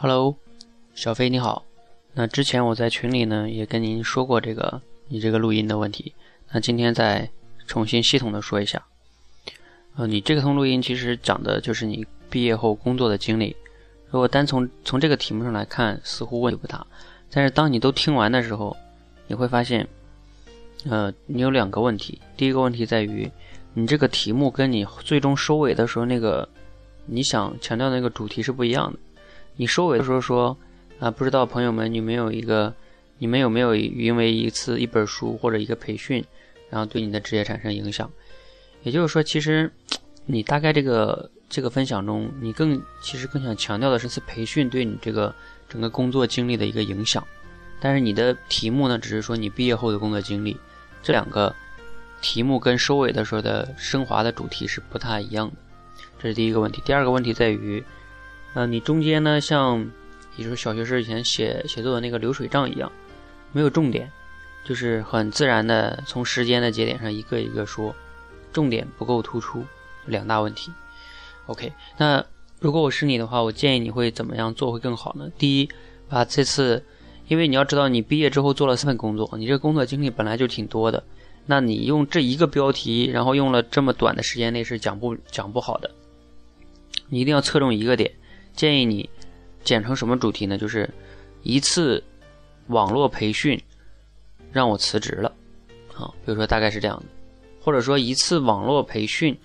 Hello，小飞你好。那之前我在群里呢也跟您说过这个你这个录音的问题。那今天再重新系统的说一下。呃，你这个通录音其实讲的就是你毕业后工作的经历。如果单从从这个题目上来看，似乎问题不大。但是当你都听完的时候，你会发现，呃，你有两个问题。第一个问题在于，你这个题目跟你最终收尾的时候那个你想强调的那个主题是不一样的。你收尾的时候说，啊，不知道朋友们，你们有一个，你们有没有因为一次一本书或者一个培训，然后对你的职业产生影响？也就是说，其实你大概这个这个分享中，你更其实更想强调的是次培训对你这个整个工作经历的一个影响。但是你的题目呢，只是说你毕业后的工作经历，这两个题目跟收尾的时候的升华的主题是不太一样的。这是第一个问题。第二个问题在于。呃，你中间呢，像，也就是小学时以前写写作的那个流水账一样，没有重点，就是很自然的从时间的节点上一个一个说，重点不够突出，两大问题。OK，那如果我是你的话，我建议你会怎么样做会更好呢？第一，把这次，因为你要知道，你毕业之后做了三份工作，你这工作经历本来就挺多的，那你用这一个标题，然后用了这么短的时间内是讲不讲不好的，你一定要侧重一个点。建议你剪成什么主题呢？就是一次网络培训让我辞职了，啊，比如说大概是这样的，或者说一次网络培训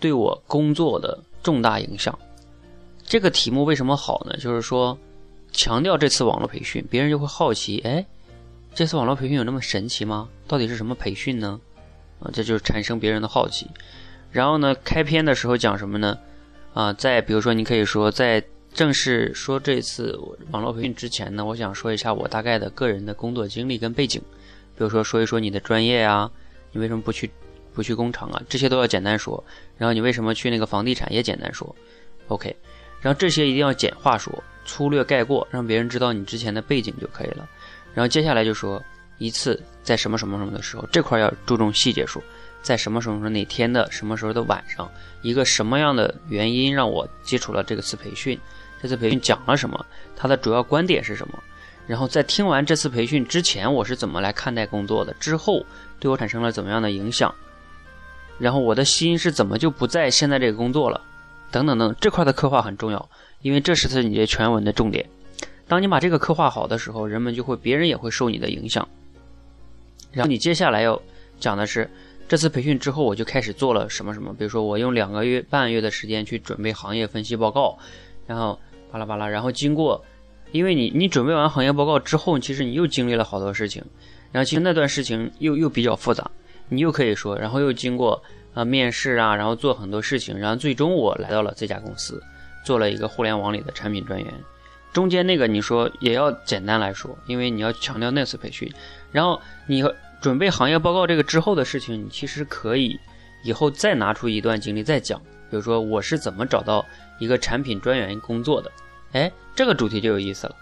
对我工作的重大影响。这个题目为什么好呢？就是说强调这次网络培训，别人就会好奇，哎，这次网络培训有那么神奇吗？到底是什么培训呢？啊，这就是产生别人的好奇。然后呢，开篇的时候讲什么呢？啊，在比如说，你可以说，在正式说这次网络培训之前呢，我想说一下我大概的个人的工作经历跟背景，比如说说一说你的专业呀，你为什么不去不去工厂啊？这些都要简单说。然后你为什么去那个房地产也简单说，OK。然后这些一定要简化说，粗略概括，让别人知道你之前的背景就可以了。然后接下来就说一次在什么什么什么的时候，这块要注重细节说。在什么时候？哪天的什么时候的晚上？一个什么样的原因让我接触了这个次培训？这次培训讲了什么？它的主要观点是什么？然后在听完这次培训之前，我是怎么来看待工作的？之后对我产生了怎么样的影响？然后我的心是怎么就不在现在这个工作了？等等等，这块的刻画很重要，因为这是你的全文的重点。当你把这个刻画好的时候，人们就会，别人也会受你的影响。然后你接下来要讲的是。这次培训之后，我就开始做了什么什么，比如说我用两个月半月的时间去准备行业分析报告，然后巴拉巴拉，然后经过，因为你你准备完行业报告之后，其实你又经历了好多事情，然后其实那段事情又又比较复杂，你又可以说，然后又经过啊面试啊，然后做很多事情，然后最终我来到了这家公司，做了一个互联网里的产品专员，中间那个你说也要简单来说，因为你要强调那次培训，然后你和。准备行业报告这个之后的事情，你其实可以以后再拿出一段经历再讲。比如说我是怎么找到一个产品专员工作的，哎，这个主题就有意思了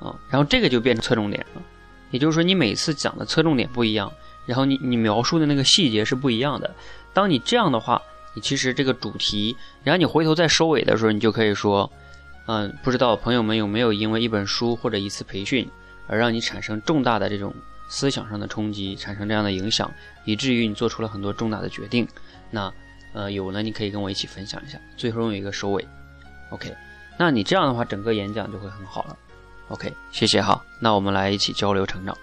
啊。然后这个就变成侧重点了，也就是说你每次讲的侧重点不一样，然后你你描述的那个细节是不一样的。当你这样的话，你其实这个主题，然后你回头再收尾的时候，你就可以说，嗯，不知道朋友们有没有因为一本书或者一次培训而让你产生重大的这种。思想上的冲击产生这样的影响，以至于你做出了很多重大的决定。那，呃，有呢，你可以跟我一起分享一下。最后用一个收尾，OK。那你这样的话，整个演讲就会很好了。OK，谢谢哈。那我们来一起交流成长。